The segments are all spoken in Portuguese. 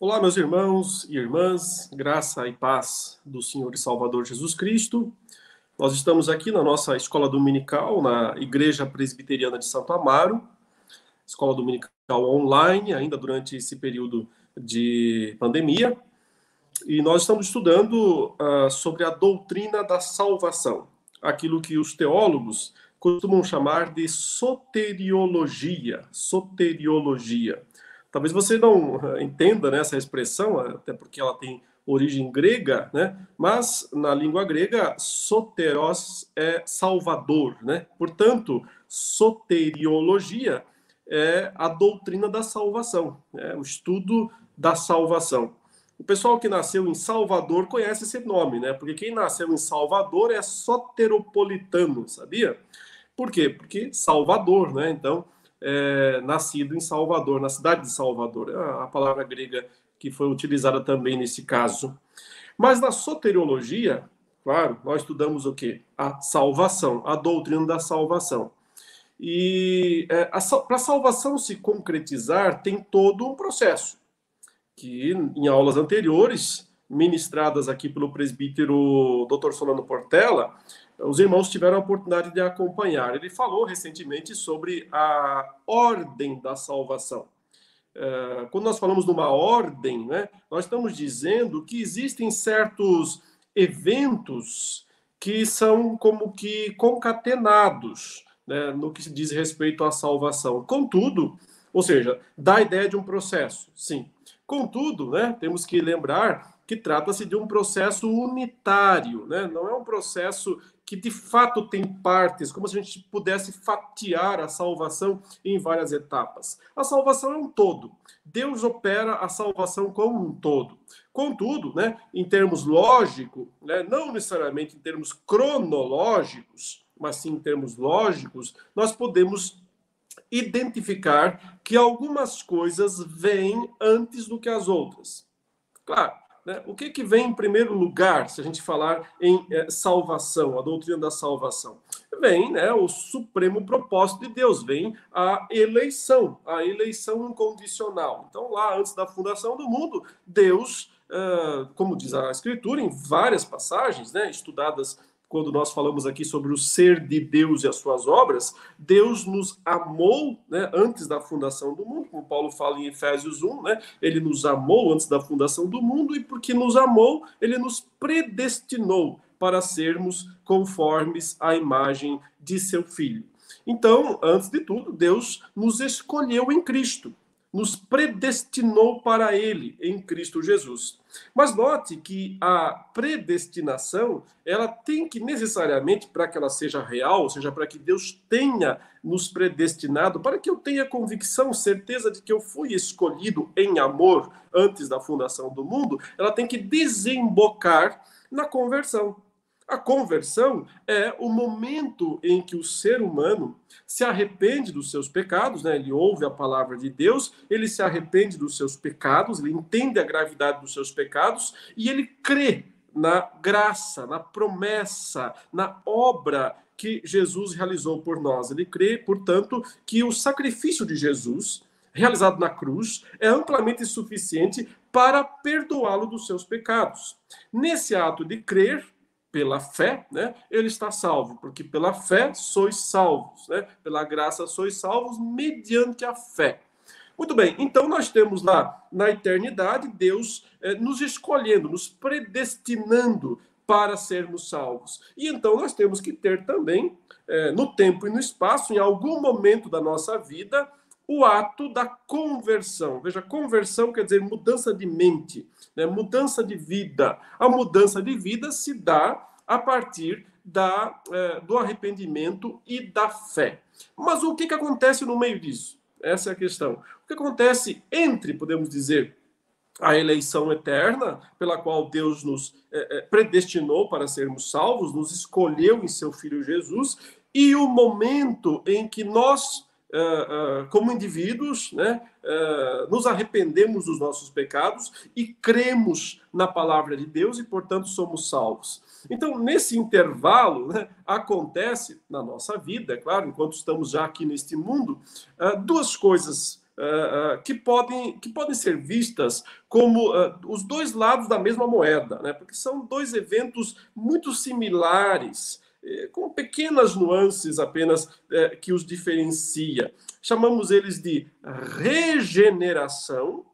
Olá, meus irmãos e irmãs, graça e paz do Senhor e Salvador Jesus Cristo. Nós estamos aqui na nossa escola dominical, na Igreja Presbiteriana de Santo Amaro, escola dominical online, ainda durante esse período de pandemia. E nós estamos estudando uh, sobre a doutrina da salvação, aquilo que os teólogos costumam chamar de soteriologia. Soteriologia. Talvez você não eh, entenda né, essa expressão, até porque ela tem origem grega, né? Mas na língua grega, soteros é salvador, né? Portanto, soteriologia é a doutrina da salvação, é o estudo da salvação. O pessoal que nasceu em Salvador conhece esse nome, né? Porque quem nasceu em Salvador é soteropolitano, sabia? Por quê? Porque Salvador, né? Então, é, nascido em Salvador, na cidade de Salvador. É a palavra grega que foi utilizada também nesse caso. Mas na soteriologia, claro, nós estudamos o quê? A salvação, a doutrina da salvação. E é, para a salvação se concretizar, tem todo um processo, que em aulas anteriores, ministradas aqui pelo presbítero Dr. Solano Portela, os irmãos tiveram a oportunidade de acompanhar. Ele falou recentemente sobre a ordem da salvação. É, quando nós falamos numa ordem, né, nós estamos dizendo que existem certos eventos que são como que concatenados né, no que se diz respeito à salvação. Contudo, ou seja, dá a ideia de um processo, sim. Contudo, né, temos que lembrar que trata-se de um processo unitário, né? não é um processo que de fato tem partes, como se a gente pudesse fatiar a salvação em várias etapas. A salvação é um todo. Deus opera a salvação como um todo. Contudo, né, em termos lógicos, né, não necessariamente em termos cronológicos, mas sim em termos lógicos, nós podemos identificar que algumas coisas vêm antes do que as outras. Claro, né? O que, que vem em primeiro lugar, se a gente falar em é, salvação, a doutrina da salvação? Vem né, o supremo propósito de Deus, vem a eleição, a eleição incondicional. Então, lá antes da fundação do mundo, Deus, uh, como diz a Escritura, em várias passagens, né, estudadas quando nós falamos aqui sobre o ser de Deus e as suas obras, Deus nos amou né, antes da fundação do mundo, como Paulo fala em Efésios 1, né, ele nos amou antes da fundação do mundo, e porque nos amou, ele nos predestinou para sermos conformes à imagem de seu Filho. Então, antes de tudo, Deus nos escolheu em Cristo nos predestinou para ele em Cristo Jesus. Mas note que a predestinação, ela tem que necessariamente, para que ela seja real, ou seja, para que Deus tenha nos predestinado, para que eu tenha convicção, certeza de que eu fui escolhido em amor antes da fundação do mundo, ela tem que desembocar na conversão. A conversão é o momento em que o ser humano se arrepende dos seus pecados, né? ele ouve a palavra de Deus, ele se arrepende dos seus pecados, ele entende a gravidade dos seus pecados e ele crê na graça, na promessa, na obra que Jesus realizou por nós. Ele crê, portanto, que o sacrifício de Jesus, realizado na cruz, é amplamente suficiente para perdoá-lo dos seus pecados. Nesse ato de crer, pela fé, né, ele está salvo, porque pela fé sois salvos, né? Pela graça sois salvos mediante a fé. Muito bem, então nós temos lá na eternidade Deus eh, nos escolhendo, nos predestinando para sermos salvos. E então nós temos que ter também, eh, no tempo e no espaço, em algum momento da nossa vida, o ato da conversão. Veja, conversão quer dizer mudança de mente, né? mudança de vida. A mudança de vida se dá a partir da, é, do arrependimento e da fé. Mas o que, que acontece no meio disso? Essa é a questão. O que acontece entre, podemos dizer, a eleição eterna, pela qual Deus nos é, é predestinou para sermos salvos, nos escolheu em seu Filho Jesus, e o momento em que nós Uh, uh, como indivíduos, né, uh, nos arrependemos dos nossos pecados e cremos na palavra de Deus e, portanto, somos salvos. Então, nesse intervalo, né, acontece na nossa vida, é claro, enquanto estamos já aqui neste mundo, duas coisas que, podem, que podem ser vistas como os dois lados da mesma moeda, né? porque são dois eventos muito similares, eh, com pequenas nuances apenas eh, que os diferencia. Chamamos eles de regeneração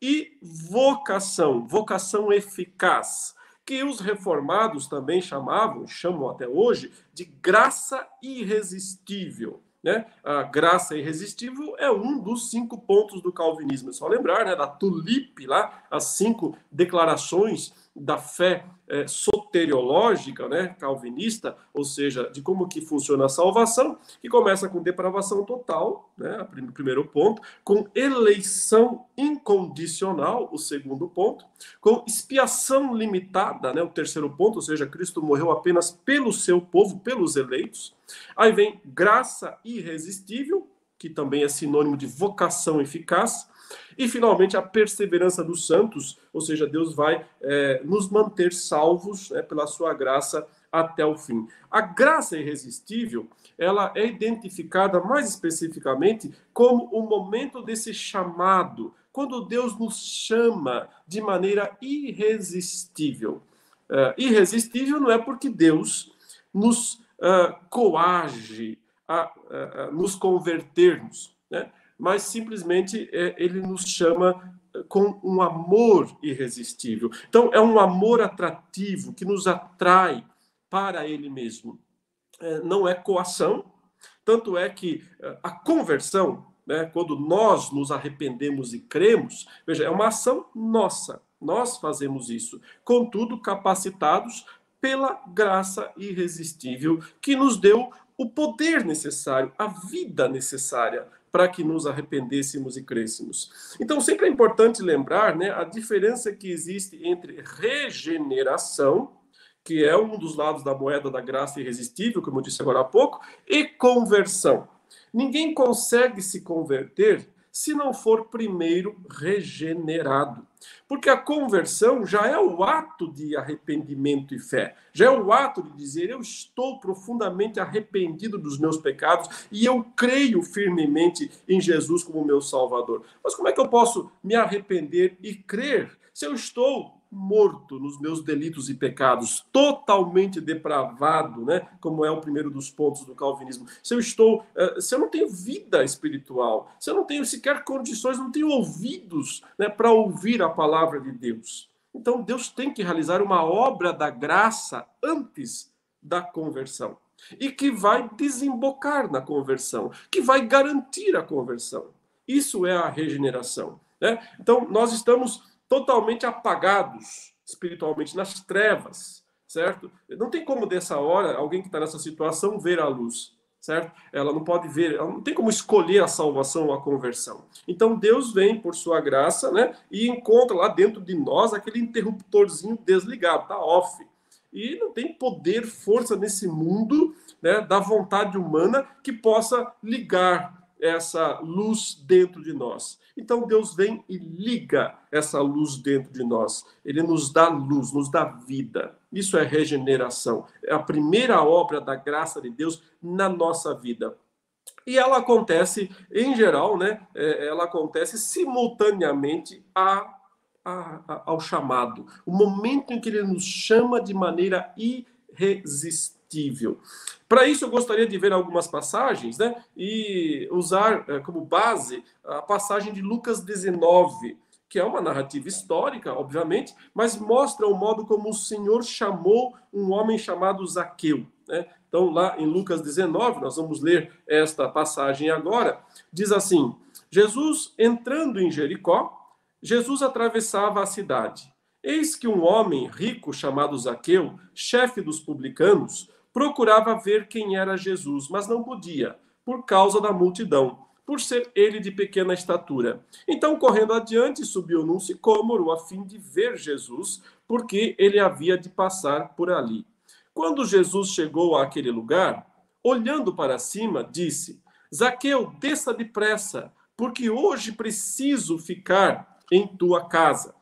e vocação, vocação eficaz que os reformados também chamavam, chamam até hoje, de graça irresistível. Né? A graça irresistível é um dos cinco pontos do calvinismo. É só lembrar né, da tulipe lá, as cinco declarações da fé é, soteriológica, né, calvinista, ou seja, de como que funciona a salvação, que começa com depravação total, né, o primeiro ponto, com eleição incondicional, o segundo ponto, com expiação limitada, né, o terceiro ponto, ou seja, Cristo morreu apenas pelo seu povo, pelos eleitos. Aí vem graça irresistível, que também é sinônimo de vocação eficaz, e, finalmente, a perseverança dos santos, ou seja, Deus vai é, nos manter salvos né, pela sua graça até o fim. A graça irresistível, ela é identificada mais especificamente como o momento desse chamado, quando Deus nos chama de maneira irresistível. Uh, irresistível não é porque Deus nos uh, coage a, a, a nos convertermos, né? Mas simplesmente é, ele nos chama é, com um amor irresistível. Então, é um amor atrativo que nos atrai para ele mesmo. É, não é coação, tanto é que é, a conversão, né, quando nós nos arrependemos e cremos, veja, é uma ação nossa. Nós fazemos isso, contudo, capacitados pela graça irresistível que nos deu o poder necessário, a vida necessária para que nos arrependêssemos e crêssemos. Então, sempre é importante lembrar né, a diferença que existe entre regeneração, que é um dos lados da moeda da graça irresistível, como eu disse agora há pouco, e conversão. Ninguém consegue se converter se não for primeiro regenerado. Porque a conversão já é o ato de arrependimento e fé, já é o ato de dizer: Eu estou profundamente arrependido dos meus pecados e eu creio firmemente em Jesus como meu Salvador. Mas como é que eu posso me arrepender e crer se eu estou morto nos meus delitos e pecados, totalmente depravado, né? Como é o primeiro dos pontos do calvinismo. Se eu estou, eh, se eu não tenho vida espiritual, se eu não tenho sequer condições, não tenho ouvidos, né, para ouvir a palavra de Deus. Então Deus tem que realizar uma obra da graça antes da conversão e que vai desembocar na conversão, que vai garantir a conversão. Isso é a regeneração. Né? Então, nós estamos totalmente apagados espiritualmente, nas trevas, certo? Não tem como dessa hora alguém que está nessa situação ver a luz, certo? Ela não pode ver, ela não tem como escolher a salvação ou a conversão. Então Deus vem por sua graça, né? E encontra lá dentro de nós aquele interruptorzinho desligado, tá off. E não tem poder, força nesse mundo, né, da vontade humana que possa ligar essa luz dentro de nós. Então Deus vem e liga essa luz dentro de nós. Ele nos dá luz, nos dá vida. Isso é regeneração. É a primeira obra da graça de Deus na nossa vida. E ela acontece, em geral, né? É, ela acontece simultaneamente a, a, a, ao chamado. O momento em que ele nos chama de maneira irresistível para isso, eu gostaria de ver algumas passagens né, e usar eh, como base a passagem de Lucas 19, que é uma narrativa histórica, obviamente, mas mostra o modo como o Senhor chamou um homem chamado Zaqueu. Né? Então, lá em Lucas 19, nós vamos ler esta passagem agora, diz assim: Jesus entrando em Jericó, Jesus atravessava a cidade. Eis que um homem rico chamado Zaqueu, chefe dos publicanos, procurava ver quem era Jesus, mas não podia, por causa da multidão, por ser ele de pequena estatura. Então, correndo adiante, subiu num sicômoro a fim de ver Jesus, porque ele havia de passar por ali. Quando Jesus chegou àquele lugar, olhando para cima, disse: Zaqueu, desça depressa, porque hoje preciso ficar em tua casa.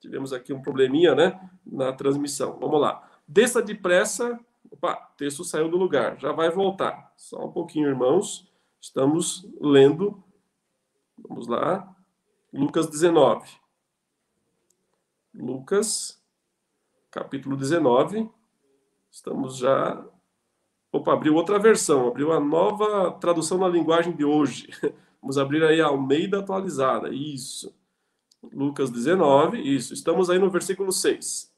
Tivemos aqui um probleminha, né, na transmissão. Vamos lá. Desça depressa, Opa, texto saiu do lugar, já vai voltar. Só um pouquinho, irmãos. Estamos lendo Vamos lá. Lucas 19. Lucas, capítulo 19. Estamos já. Opa, abriu outra versão, abriu a nova tradução na linguagem de hoje. Vamos abrir aí a Almeida atualizada. Isso. Lucas 19, isso. Estamos aí no versículo 6.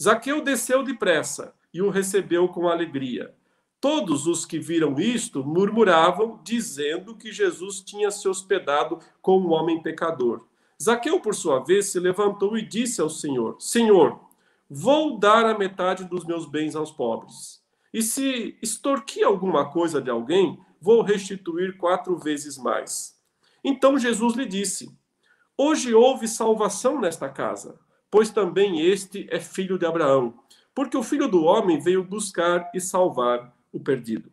Zaqueu desceu depressa e o recebeu com alegria. Todos os que viram isto murmuravam, dizendo que Jesus tinha se hospedado com um homem pecador. Zaqueu, por sua vez, se levantou e disse ao Senhor: Senhor, vou dar a metade dos meus bens aos pobres. E se extorquir alguma coisa de alguém, vou restituir quatro vezes mais. Então Jesus lhe disse: Hoje houve salvação nesta casa, pois também este é filho de Abraão, porque o filho do homem veio buscar e salvar o perdido.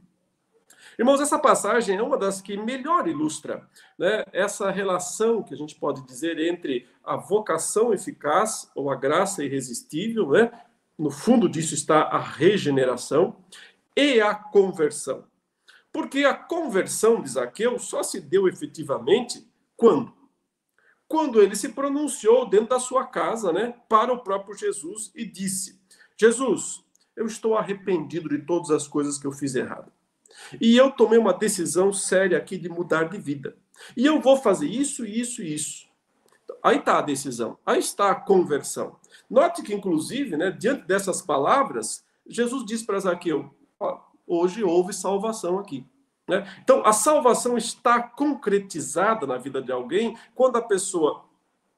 Irmãos, essa passagem é uma das que melhor ilustra né, essa relação que a gente pode dizer entre a vocação eficaz ou a graça irresistível, né? no fundo disso está a regeneração, e a conversão. Porque a conversão de Zaqueu só se deu efetivamente quando? Quando ele se pronunciou dentro da sua casa né, para o próprio Jesus e disse: Jesus, eu estou arrependido de todas as coisas que eu fiz errado. E eu tomei uma decisão séria aqui de mudar de vida. E eu vou fazer isso, isso e isso. Aí está a decisão, aí está a conversão. Note que, inclusive, né, diante dessas palavras, Jesus diz para Zaqueu: hoje houve salvação aqui. Né? Então, a salvação está concretizada na vida de alguém quando a pessoa,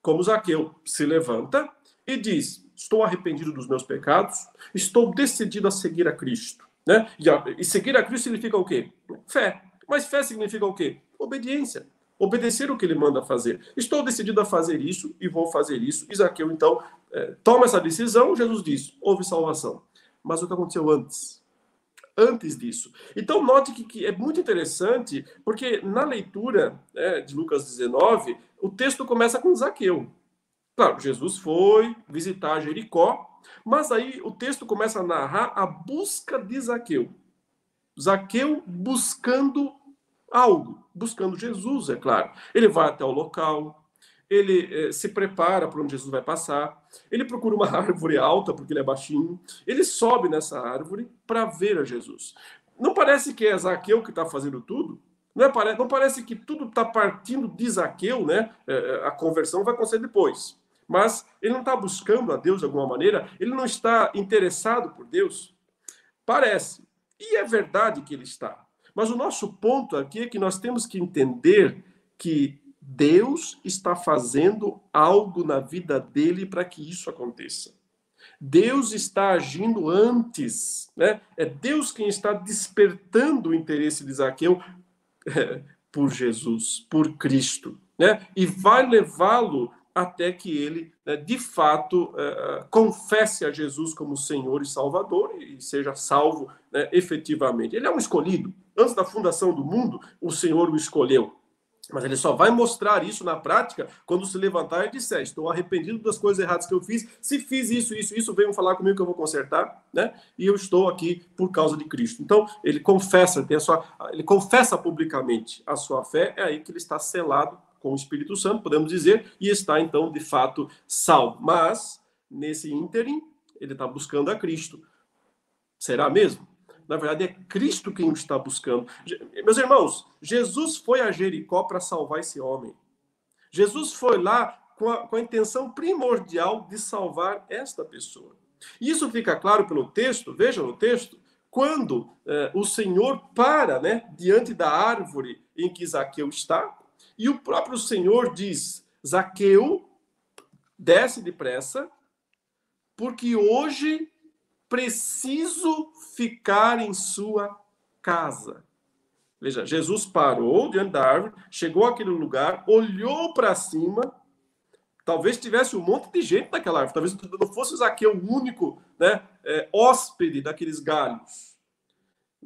como Zaqueu, se levanta e diz: estou arrependido dos meus pecados, estou decidido a seguir a Cristo. Né? E, a, e seguir a Cristo significa o quê? Fé. Mas fé significa o quê? Obediência. Obedecer o que ele manda fazer. Estou decidido a fazer isso e vou fazer isso. Isaqueu, então, é, toma essa decisão. Jesus diz: houve salvação. Mas o que aconteceu antes? Antes disso. Então, note que, que é muito interessante, porque na leitura né, de Lucas 19, o texto começa com Zaqueu. Claro, Jesus foi visitar Jericó, mas aí o texto começa a narrar a busca de Zaqueu. Zaqueu buscando algo, buscando Jesus, é claro. Ele vai até o local, ele eh, se prepara para onde Jesus vai passar, ele procura uma árvore alta, porque ele é baixinho, ele sobe nessa árvore para ver a Jesus. Não parece que é Zaqueu que está fazendo tudo? Não, é, não parece que tudo está partindo de Zaqueu, né? Eh, a conversão vai acontecer depois mas ele não está buscando a Deus de alguma maneira, ele não está interessado por Deus. Parece. E é verdade que ele está. Mas o nosso ponto aqui é que nós temos que entender que Deus está fazendo algo na vida dele para que isso aconteça. Deus está agindo antes, né? É Deus quem está despertando o interesse de Zaqueu é, por Jesus, por Cristo, né? E vai levá-lo até que ele, né, de fato, uh, confesse a Jesus como Senhor e Salvador e seja salvo né, efetivamente. Ele é um escolhido. Antes da fundação do mundo, o Senhor o escolheu. Mas ele só vai mostrar isso na prática quando se levantar e disser: Estou arrependido das coisas erradas que eu fiz. Se fiz isso, isso, isso, venham falar comigo que eu vou consertar, né? E eu estou aqui por causa de Cristo. Então, ele confessa, tem a sua, ele confessa publicamente a sua fé, é aí que ele está selado com o Espírito Santo, podemos dizer, e está então de fato salvo. Mas, nesse ínterim, ele está buscando a Cristo. Será mesmo? Na verdade, é Cristo quem o está buscando. Meus irmãos, Jesus foi a Jericó para salvar esse homem. Jesus foi lá com a, com a intenção primordial de salvar esta pessoa. E isso fica claro pelo texto, veja no texto, quando eh, o Senhor para né, diante da árvore em que Zaqueu está, e o próprio Senhor diz: Zaqueu, desce depressa, porque hoje preciso ficar em sua casa. Veja, Jesus parou diante da árvore, chegou àquele lugar, olhou para cima. Talvez tivesse um monte de gente naquela árvore, talvez não fosse Zaqueu o único né, é, hóspede daqueles galhos.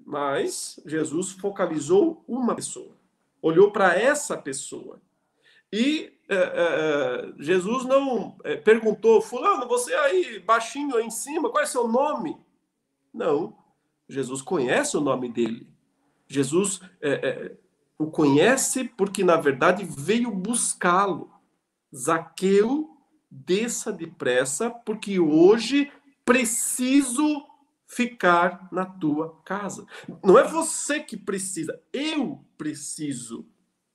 Mas Jesus focalizou uma pessoa olhou para essa pessoa. E é, é, Jesus não é, perguntou, Fulano, você aí baixinho aí em cima, qual é seu nome? Não. Jesus conhece o nome dele. Jesus O conhece porque, na verdade, veio buscá-lo. Zaqueu, desça depressa, porque hoje preciso ficar na tua casa. Não é você que precisa, eu preciso,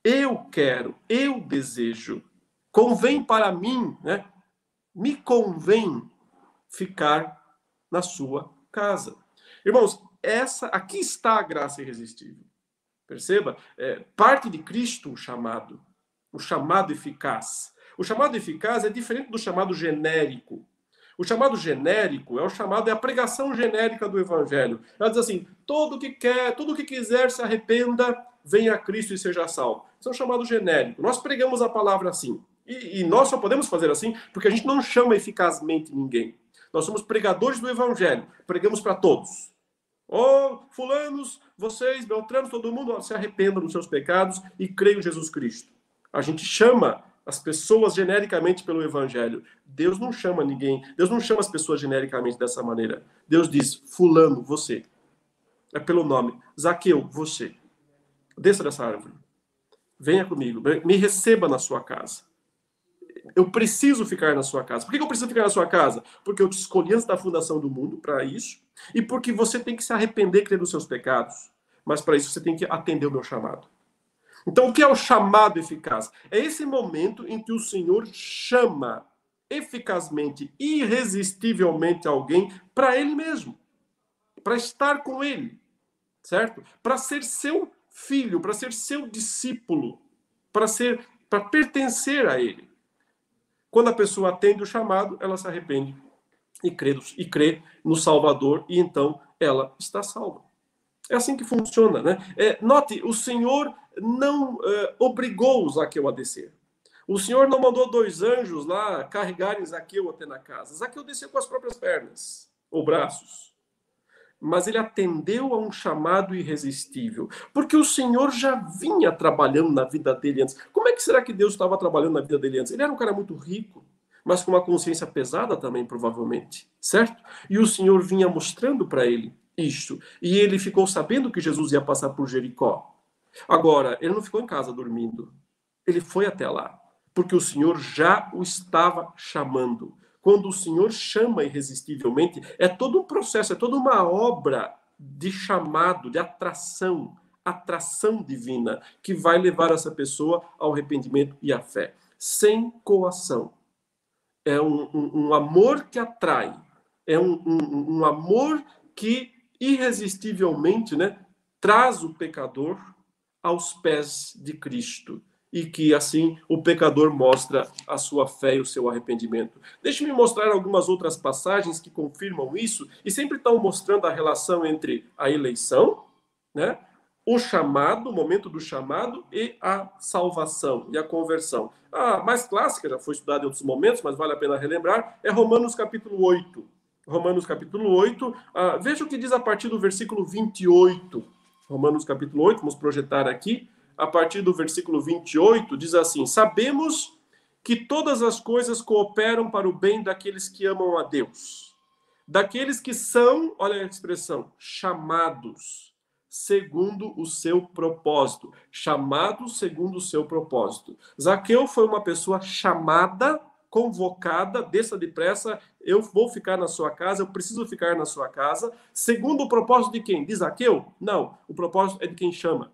eu quero, eu desejo. Convém para mim, né? Me convém ficar na sua casa. Irmãos, essa aqui está a graça irresistível. Perceba, é, parte de Cristo o chamado, o chamado eficaz. O chamado eficaz é diferente do chamado genérico. O chamado genérico é o chamado, é a pregação genérica do evangelho. Ela diz assim: todo que quer, tudo que quiser se arrependa, venha a Cristo e seja salvo. Isso é um chamado genérico. Nós pregamos a palavra assim. E, e nós só podemos fazer assim porque a gente não chama eficazmente ninguém. Nós somos pregadores do evangelho, pregamos para todos. Oh, fulanos, vocês, beltranos, todo mundo se arrependam dos seus pecados e creiam em Jesus Cristo. A gente chama as pessoas genericamente pelo evangelho. Deus não chama ninguém, Deus não chama as pessoas genericamente dessa maneira. Deus diz: Fulano, você. É pelo nome. Zaqueu, você. Desça dessa árvore. Venha comigo, me receba na sua casa. Eu preciso ficar na sua casa. Por que eu preciso ficar na sua casa? Porque eu te escolhi antes da fundação do mundo para isso, e porque você tem que se arrepender, crer nos seus pecados. Mas para isso você tem que atender o meu chamado. Então, o que é o chamado eficaz? É esse momento em que o Senhor chama eficazmente, irresistivelmente alguém para Ele mesmo, para estar com Ele, certo? Para ser seu filho, para ser seu discípulo, para ser, para pertencer a Ele. Quando a pessoa atende o chamado, ela se arrepende e crê, e crê no Salvador e então ela está salva. É assim que funciona, né? É, note, o Senhor não é, obrigou Zaqueu a descer. O Senhor não mandou dois anjos lá carregarem Zaqueu até na casa. Zaqueu desceu com as próprias pernas ou braços. Mas ele atendeu a um chamado irresistível, porque o Senhor já vinha trabalhando na vida dele antes. Como é que será que Deus estava trabalhando na vida dele antes? Ele era um cara muito rico, mas com uma consciência pesada também, provavelmente, certo? E o Senhor vinha mostrando para ele isto. E ele ficou sabendo que Jesus ia passar por Jericó. Agora, ele não ficou em casa dormindo. Ele foi até lá, porque o Senhor já o estava chamando. Quando o Senhor chama irresistivelmente, é todo um processo, é toda uma obra de chamado, de atração, atração divina, que vai levar essa pessoa ao arrependimento e à fé. Sem coação. É um, um, um amor que atrai, é um, um amor que irresistivelmente né, traz o pecador aos pés de Cristo e que assim o pecador mostra a sua fé e o seu arrependimento. Deixe-me mostrar algumas outras passagens que confirmam isso e sempre estão mostrando a relação entre a eleição, né, o chamado, o momento do chamado e a salvação e a conversão. A mais clássica, já foi estudada em outros momentos, mas vale a pena relembrar, é Romanos capítulo 8. Romanos capítulo 8, uh, veja o que diz a partir do versículo 28. Romanos capítulo 8, vamos projetar aqui. A partir do versículo 28, diz assim: Sabemos que todas as coisas cooperam para o bem daqueles que amam a Deus, daqueles que são, olha a expressão, chamados segundo o seu propósito. Chamados segundo o seu propósito. Zaqueu foi uma pessoa chamada convocada, desça depressa, eu vou ficar na sua casa, eu preciso ficar na sua casa. Segundo o propósito de quem? De Zaqueu? Não, o propósito é de quem chama.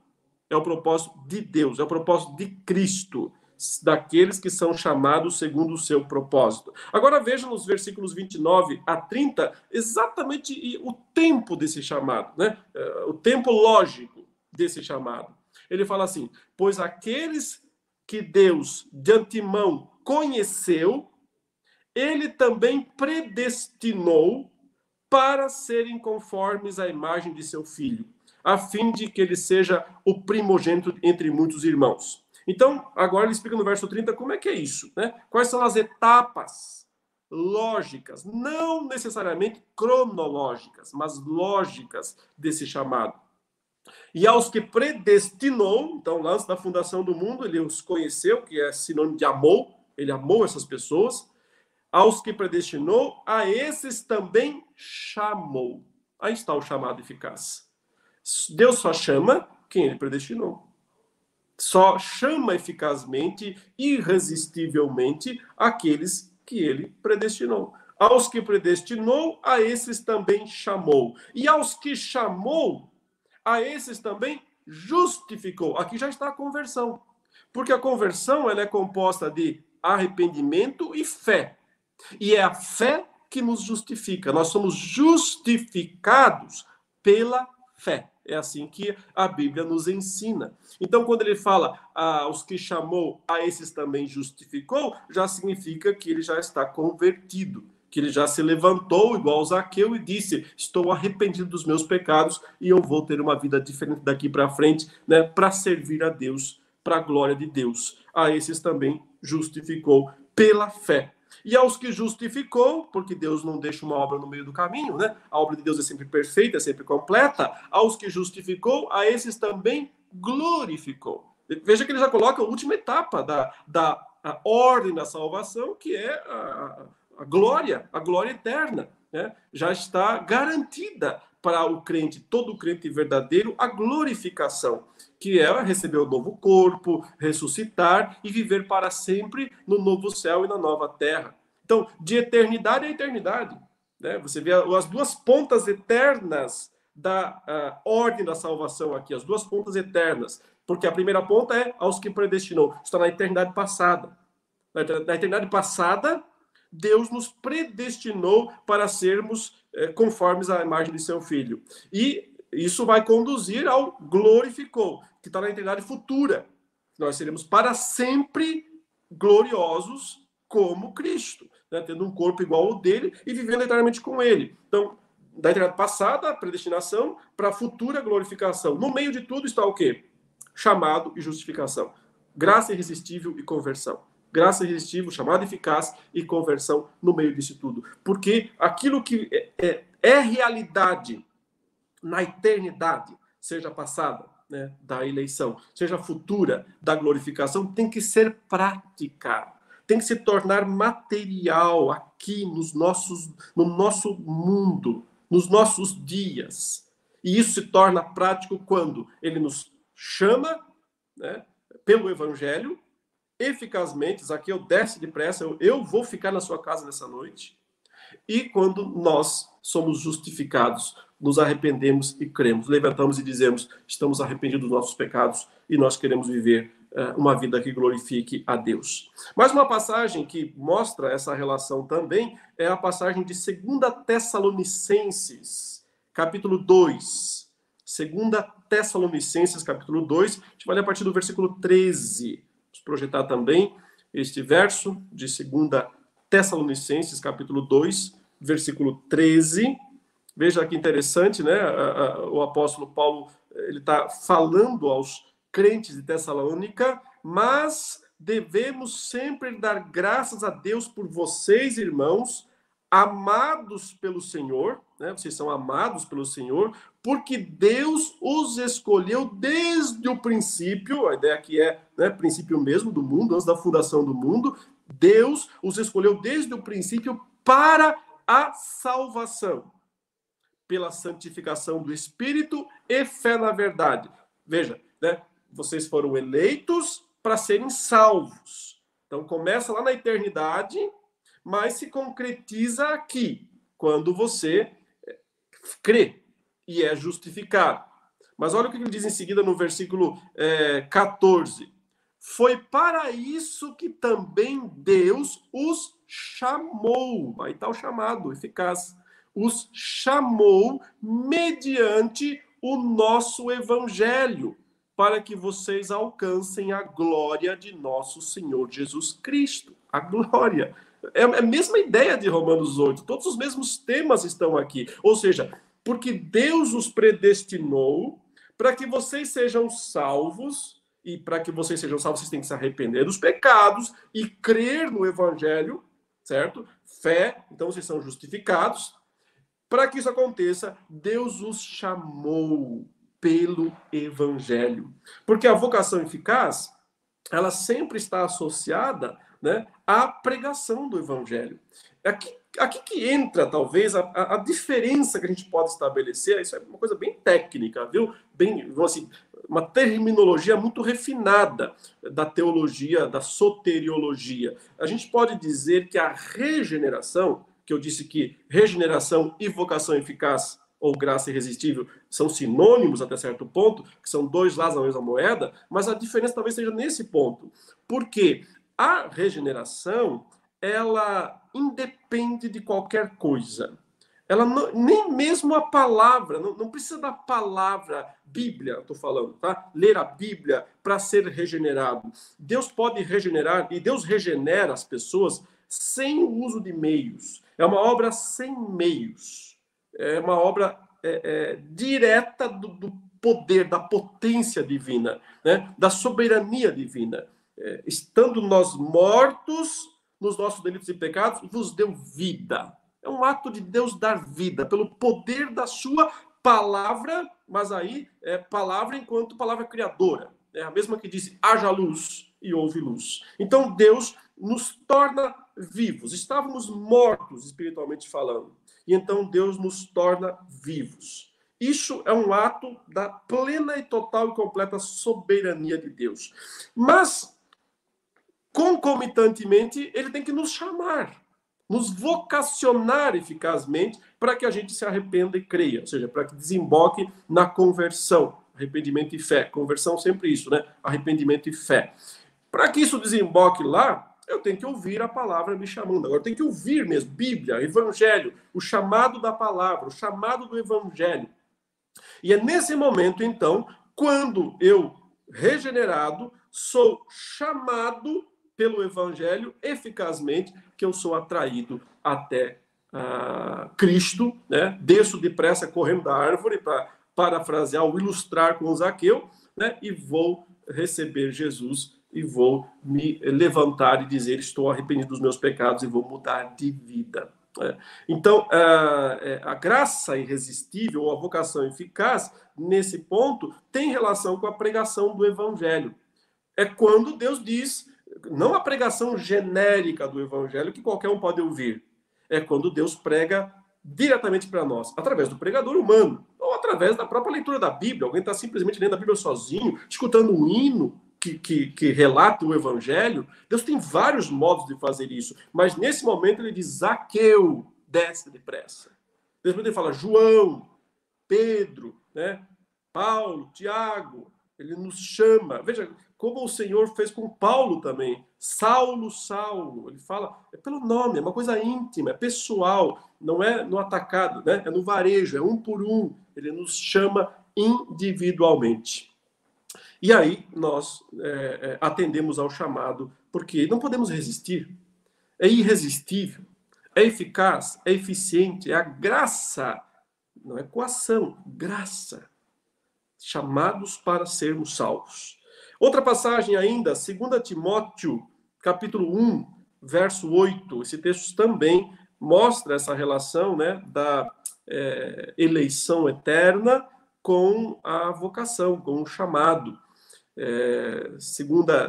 É o propósito de Deus, é o propósito de Cristo, daqueles que são chamados segundo o seu propósito. Agora veja nos versículos 29 a 30 exatamente o tempo desse chamado, né? É, o tempo lógico desse chamado. Ele fala assim: Pois aqueles que Deus de antemão conheceu, ele também predestinou para serem conformes à imagem de seu filho, a fim de que ele seja o primogênito entre muitos irmãos. Então, agora ele explica no verso 30 como é que é isso, né? Quais são as etapas lógicas, não necessariamente cronológicas, mas lógicas desse chamado. E aos que predestinou, então, lá da fundação do mundo, ele os conheceu, que é sinônimo de amou, ele amou essas pessoas. Aos que predestinou, a esses também chamou. Aí está o chamado eficaz. Deus só chama quem ele predestinou. só chama eficazmente, irresistivelmente, aqueles que ele predestinou. Aos que predestinou, a esses também chamou. E aos que chamou, a esses também justificou. Aqui já está a conversão. Porque a conversão ela é composta de arrependimento e fé. E é a fé que nos justifica. Nós somos justificados pela fé. É assim que a Bíblia nos ensina. Então, quando ele fala aos que chamou, a esses também justificou, já significa que ele já está convertido, que ele já se levantou igual Zaqueu e disse: Estou arrependido dos meus pecados e eu vou ter uma vida diferente daqui para frente, né, para servir a Deus, para a glória de Deus. A esses também justificou pela fé. E aos que justificou, porque Deus não deixa uma obra no meio do caminho, né? A obra de Deus é sempre perfeita, é sempre completa. Aos que justificou, a esses também glorificou. Veja que ele já coloca a última etapa da, da ordem da salvação, que é a, a glória, a glória eterna. Né? Já está garantida para o crente, todo crente verdadeiro, a glorificação, que é receber o novo corpo, ressuscitar e viver para sempre no novo céu e na nova terra. Então, de eternidade a eternidade. Né? Você vê as duas pontas eternas da uh, ordem da salvação aqui, as duas pontas eternas. Porque a primeira ponta é aos que predestinou, está na eternidade passada. Na eternidade passada, Deus nos predestinou para sermos é, conformes à imagem de seu filho. E isso vai conduzir ao glorificou, que está na eternidade futura. Nós seremos para sempre gloriosos como Cristo, né? tendo um corpo igual ao dele e vivendo eternamente com ele. Então, da eternidade passada, a predestinação, para a futura glorificação. No meio de tudo está o quê? Chamado e justificação. Graça irresistível e conversão graça irresistível, chamada eficaz e conversão no meio disso tudo. Porque aquilo que é, é, é realidade na eternidade, seja passada né, da eleição, seja futura da glorificação, tem que ser prática, tem que se tornar material aqui nos nossos, no nosso mundo, nos nossos dias. E isso se torna prático quando ele nos chama né, pelo Evangelho, eficazmente, Zaqueu desce depressa, eu, eu vou ficar na sua casa nessa noite. E quando nós somos justificados, nos arrependemos e cremos, levantamos e dizemos: estamos arrependidos dos nossos pecados e nós queremos viver uh, uma vida que glorifique a Deus. Mais uma passagem que mostra essa relação também é a passagem de 2 Tessalonicenses, capítulo 2. 2 Tessalonicenses, capítulo 2, a gente vai ler a partir do versículo 13 projetar também este verso de 2 Tessalonicenses, capítulo 2, versículo 13. Veja que interessante, né? O apóstolo Paulo ele está falando aos crentes de Tessalônica, mas devemos sempre dar graças a Deus por vocês, irmãos, amados pelo Senhor, né? Vocês são amados pelo Senhor, porque Deus os escolheu desde o princípio, a ideia aqui é né, princípio mesmo do mundo, antes da fundação do mundo, Deus os escolheu desde o princípio para a salvação, pela santificação do Espírito e fé na verdade. Veja, né, vocês foram eleitos para serem salvos. Então começa lá na eternidade, mas se concretiza aqui, quando você crê e é justificado. Mas olha o que ele diz em seguida no versículo é, 14. Foi para isso que também Deus os chamou. Aí está o chamado eficaz. Os chamou mediante o nosso evangelho, para que vocês alcancem a glória de nosso Senhor Jesus Cristo. A glória. É a mesma ideia de Romanos 8. Todos os mesmos temas estão aqui. Ou seja, porque Deus os predestinou para que vocês sejam salvos, e para que vocês sejam salvos, vocês têm que se arrepender dos pecados e crer no Evangelho, certo? Fé, então vocês são justificados. Para que isso aconteça, Deus os chamou pelo Evangelho. Porque a vocação eficaz, ela sempre está associada né, à pregação do Evangelho. Aqui aqui que entra, talvez, a, a, diferença que a gente pode estabelecer. Isso é uma coisa bem técnica, viu? Bem, assim, uma terminologia muito refinada da teologia, da soteriologia. A gente pode dizer que a regeneração, que eu disse que regeneração e vocação eficaz ou graça irresistível são sinônimos até certo ponto, que são dois lados da mesma moeda, mas a diferença talvez seja nesse ponto. Porque a regeneração, ela independe de qualquer coisa. Ela não, nem mesmo a palavra, não, não precisa da palavra Bíblia, estou falando, tá? Ler a Bíblia para ser regenerado. Deus pode regenerar e Deus regenera as pessoas sem o uso de meios. É uma obra sem meios. É uma obra é, é, direta do, do, poder, da potência divina, né? da soberania divina. É, estando nós mortos nos nossos delitos e pecados, vos deu vida. É um ato de Deus dar vida, pelo poder da sua palavra, mas aí é palavra enquanto palavra criadora. É a mesma que disse: haja luz e houve luz. Então Deus nos torna vivos. Estávamos mortos espiritualmente falando. E então Deus nos torna vivos. Isso é um ato da plena e total e completa soberania de Deus. Mas, concomitantemente, ele tem que nos chamar nos vocacionar eficazmente para que a gente se arrependa e creia, ou seja, para que desemboque na conversão, arrependimento e fé. Conversão sempre isso, né? Arrependimento e fé. Para que isso desemboque lá, eu tenho que ouvir a palavra me chamando. Agora, eu tenho que ouvir mesmo, Bíblia, Evangelho, o chamado da palavra, o chamado do Evangelho. E é nesse momento, então, quando eu, regenerado, sou chamado pelo Evangelho eficazmente que eu sou atraído até uh, Cristo, né? desço depressa correndo da árvore para parafrasear ou ilustrar com Zaqueu, né? e vou receber Jesus e vou me levantar e dizer estou arrependido dos meus pecados e vou mudar de vida. Né? Então, uh, a graça irresistível ou a vocação eficaz, nesse ponto, tem relação com a pregação do Evangelho. É quando Deus diz não a pregação genérica do evangelho que qualquer um pode ouvir. É quando Deus prega diretamente para nós, através do pregador humano, ou através da própria leitura da Bíblia. Alguém está simplesmente lendo a Bíblia sozinho, escutando um hino que, que, que, relata o Evangelho. Deus tem vários modos de fazer isso, mas nesse momento ele diz: Zaqueu, desce depressa. Depois ele fala: João, Pedro, né? Paulo, Tiago. Ele nos chama. Veja, como o Senhor fez com Paulo também. Saulo, Saulo. Ele fala, é pelo nome, é uma coisa íntima, é pessoal, não é no atacado, né? é no varejo, é um por um. Ele nos chama individualmente. E aí nós é, é, atendemos ao chamado, porque não podemos resistir. É irresistível, é eficaz, é eficiente, é a graça, não é coação, graça. Chamados para sermos salvos. Outra passagem ainda, 2 Timóteo, capítulo 1, verso 8. Esse texto também mostra essa relação né, da é, eleição eterna com a vocação, com o chamado. É, 2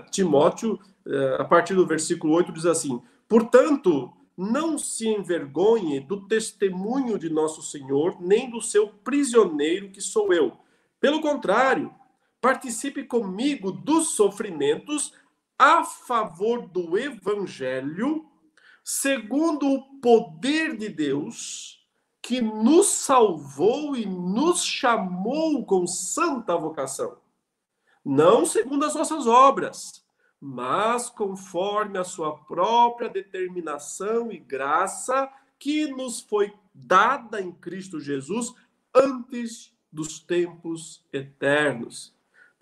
Timóteo, é, a partir do versículo 8, diz assim: Portanto, não se envergonhe do testemunho de nosso Senhor, nem do seu prisioneiro que sou eu. Pelo contrário, participe comigo dos sofrimentos a favor do evangelho, segundo o poder de Deus que nos salvou e nos chamou com santa vocação. Não segundo as nossas obras, mas conforme a sua própria determinação e graça que nos foi dada em Cristo Jesus antes dos tempos eternos.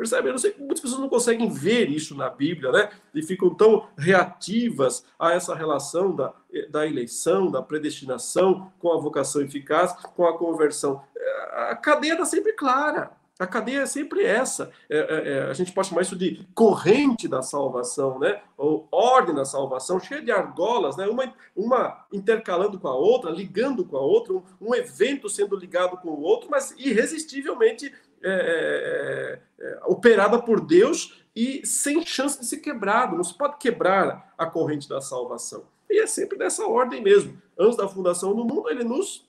Percebe? Eu não sei, muitas pessoas não conseguem ver isso na Bíblia, né? E ficam tão reativas a essa relação da, da eleição, da predestinação com a vocação eficaz, com a conversão. É, a cadeia está sempre clara. A cadeia é sempre essa. É, é, é, a gente pode chamar isso de corrente da salvação, né? Ou ordem da salvação, cheia de argolas, né? Uma, uma intercalando com a outra, ligando com a outra, um, um evento sendo ligado com o outro, mas irresistivelmente é, é, é, operada por Deus e sem chance de ser quebrado. Não se pode quebrar a corrente da salvação. E é sempre dessa ordem mesmo. Antes da fundação do mundo, ele nos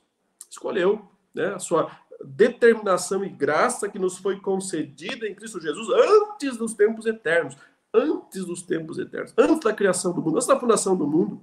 escolheu. Né? A sua determinação e graça que nos foi concedida em Cristo Jesus antes dos tempos eternos. Antes dos tempos eternos, antes da criação do mundo, antes da fundação do mundo.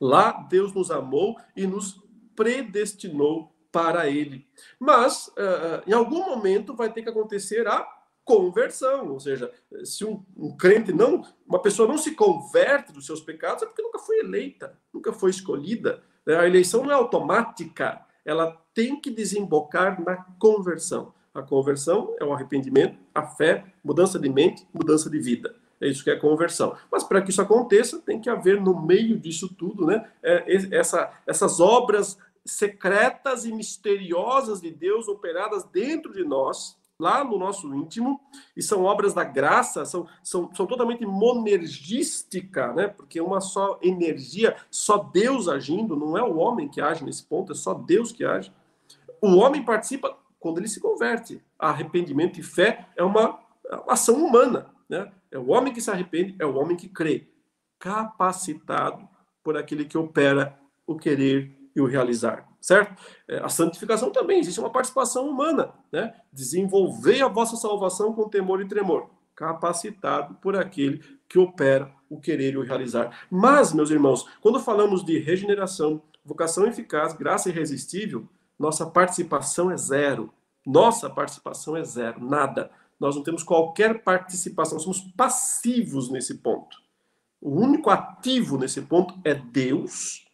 Lá Deus nos amou e nos predestinou para Ele. Mas, uh, em algum momento, vai ter que acontecer a conversão, ou seja, se um, um, crente não, uma pessoa não se converte dos seus pecados, é porque nunca foi eleita, nunca foi escolhida. Né? A eleição não é automática, ela tem que desembocar na conversão. A conversão é o arrependimento, a fé, mudança de mente, mudança de vida. É isso que é conversão. Mas para que isso aconteça, tem que haver no meio disso tudo, né? É, essa, essas obras secretas e misteriosas de Deus operadas dentro de nós, lá no nosso íntimo, e são obras da graça, são, são, são totalmente monergística, né? Porque uma só energia, só Deus agindo, não é o homem que age nesse ponto, é só Deus que age. O homem participa quando ele se converte. Arrependimento e fé é uma ação humana, né? É o homem que se arrepende, é o homem que crê, capacitado por aquele que opera o querer e o realizar certo? É, a santificação também existe uma participação humana, né? Desenvolver a vossa salvação com temor e tremor, capacitado por aquele que opera o querer e o realizar. Mas, meus irmãos, quando falamos de regeneração, vocação eficaz, graça irresistível, nossa participação é zero. Nossa participação é zero, nada. Nós não temos qualquer participação, somos passivos nesse ponto. O único ativo nesse ponto é Deus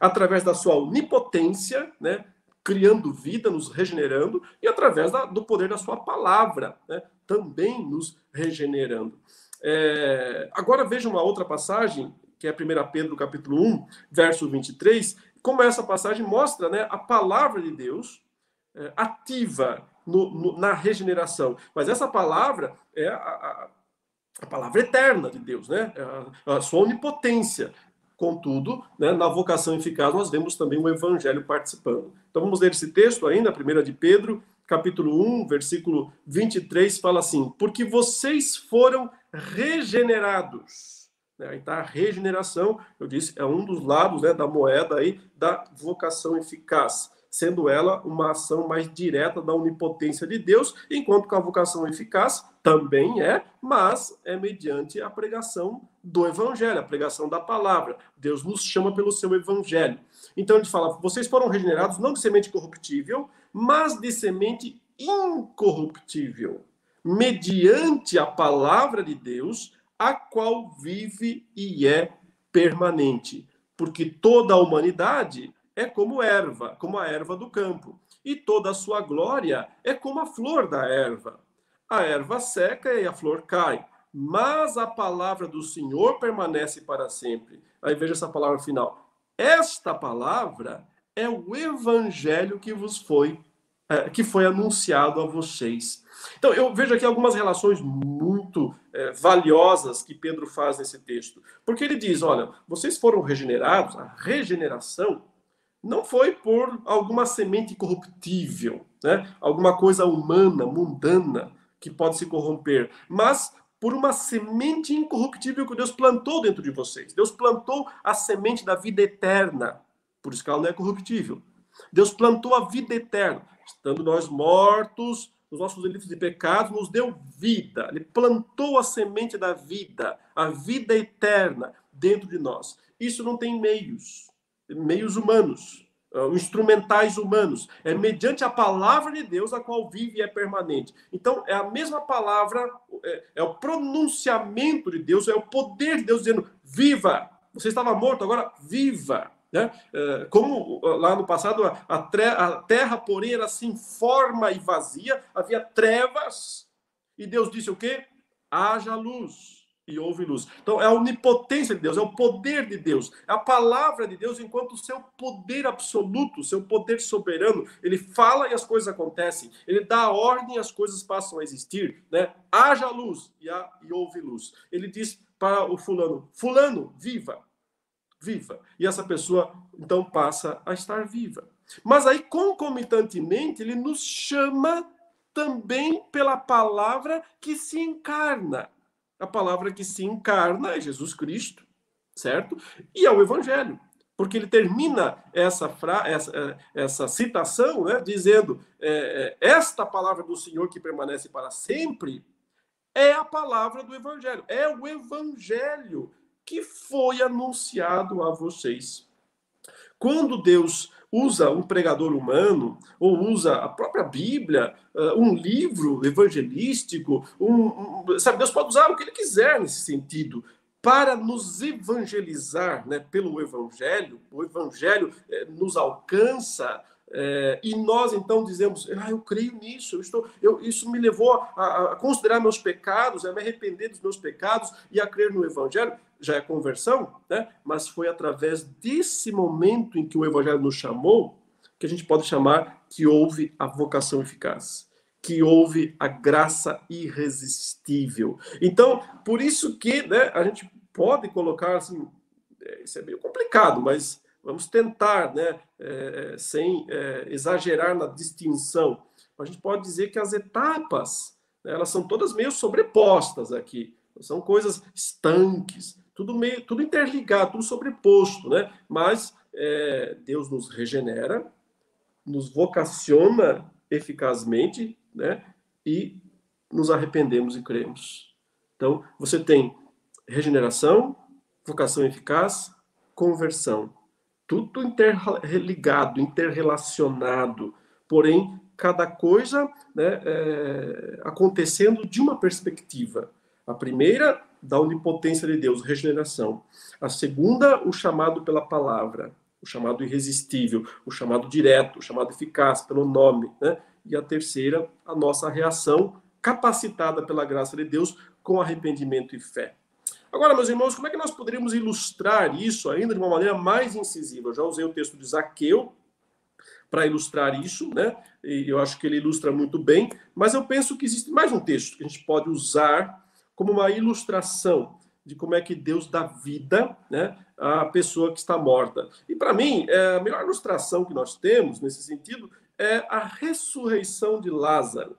através da sua onipotência, né, criando vida, nos regenerando, e através da, do poder da sua palavra, né, também nos regenerando. É, agora veja uma outra passagem, que é 1 Pedro capítulo 1, verso 23, como essa passagem mostra né, a palavra de Deus é, ativa no, no, na regeneração. Mas essa palavra é a, a, a palavra eterna de Deus, né? É a, a sua onipotência. Contudo, né, na vocação eficaz, nós vemos também o evangelho participando. Então vamos ler esse texto ainda, a primeira de Pedro, capítulo 1, versículo 23, fala assim: Porque vocês foram regenerados. Né, está a regeneração, eu disse, é um dos lados né, da moeda aí da vocação eficaz sendo ela uma ação mais direta da onipotência de Deus, enquanto que a vocação eficaz também é, mas é mediante a pregação do evangelho, a pregação da palavra. Deus nos chama pelo seu evangelho. Então ele fala: vocês foram regenerados não de semente corruptível, mas de semente incorruptível, mediante a palavra de Deus, a qual vive e é permanente. Porque toda a humanidade é como erva, como a erva do campo, e toda a sua glória é como a flor da erva. A erva seca e a flor cai, mas a palavra do Senhor permanece para sempre. Aí veja essa palavra final. Esta palavra é o evangelho que vos foi é, que foi anunciado a vocês. Então, eu vejo aqui algumas relações muito é, valiosas que Pedro faz nesse texto. Porque ele diz: olha, vocês foram regenerados, a regeneração não foi por alguma semente corruptível, né? alguma coisa humana, mundana, que pode se corromper, mas por uma semente incorruptível que Deus plantou dentro de vocês. Deus plantou a semente da vida eterna, por isso que ela não é corruptível. Deus plantou a vida eterna, estando nós mortos nos nossos delitos de pecado, nos deu vida. Ele plantou a semente da vida, a vida eterna dentro de nós. Isso não tem meios meios humanos, uh, instrumentais humanos. É mediante a palavra de Deus a qual vive e é permanente. Então, é a mesma palavra, é, é o pronunciamento de Deus, é o poder de Deus dizendo: viva! Você estava morto, agora viva! Né? É, como uh, lá no passado a, terra, porém, era sem forma e vazia, havia trevas, e Deus disse o quê? Haja luz e houve luz. Então, é a onipotência de Deus, é o poder de Deus, é a palavra de Deus enquanto o seu poder absoluto, seu poder soberano, ele fala e as coisas acontecem, ele dá a ordem e as coisas passam a existir, né? Haja luz e, há, e houve luz. Ele diz para o fulano, fulano, viva, viva. E essa pessoa, então, passa a estar viva. Mas aí, concomitantemente, ele nos chama também pela palavra que se encarna a palavra que se encarna é Jesus Cristo, certo? E é o Evangelho. porque ele termina essa, fra... essa, é, essa citação né, dizendo: é, Esta palavra do Senhor que permanece para sempre é a palavra do Evangelho, é o Evangelho que foi anunciado a vocês. Quando Deus usa um pregador humano, ou usa a própria Bíblia, uh, um livro evangelístico, um, um, sabe, Deus pode usar o que ele quiser nesse sentido, para nos evangelizar né, pelo Evangelho, o Evangelho eh, nos alcança, é, e nós então dizemos, ah, eu creio nisso, eu estou, eu, isso me levou a, a, considerar meus pecados, a me arrepender dos meus pecados e a crer no Evangelho, já é conversão, né? mas foi através desse momento em que o Evangelho nos chamou, que a gente pode chamar que houve a vocação eficaz, que houve a graça irresistível. Então, por isso que né, a gente pode colocar assim, é, isso é meio complicado, mas vamos tentar, né, é, sem é, exagerar na distinção. A gente pode dizer que as etapas, né, elas são todas meio sobrepostas aqui, são coisas estanques, tudo meio, tudo interligado, tudo sobreposto, né? Mas é, Deus nos regenera, nos vocaciona eficazmente, né? E nos arrependemos e cremos. Então, você tem regeneração, vocação eficaz, conversão tudo interligado, interrelacionado, porém cada coisa né, é, acontecendo de uma perspectiva. A primeira, da onipotência de Deus, regeneração. A segunda, o chamado pela palavra, o chamado irresistível, o chamado direto, o chamado eficaz, pelo nome. Né? E a terceira, a nossa reação capacitada pela graça de Deus com arrependimento e fé. Agora, meus irmãos, como é que nós poderíamos ilustrar isso ainda de uma maneira mais incisiva? Eu já usei o texto de Zaqueu para ilustrar isso, né? E eu acho que ele ilustra muito bem, mas eu penso que existe mais um texto que a gente pode usar como uma ilustração de como é que Deus dá vida, né, à pessoa que está morta. E para mim, é, a melhor ilustração que nós temos nesse sentido é a ressurreição de Lázaro.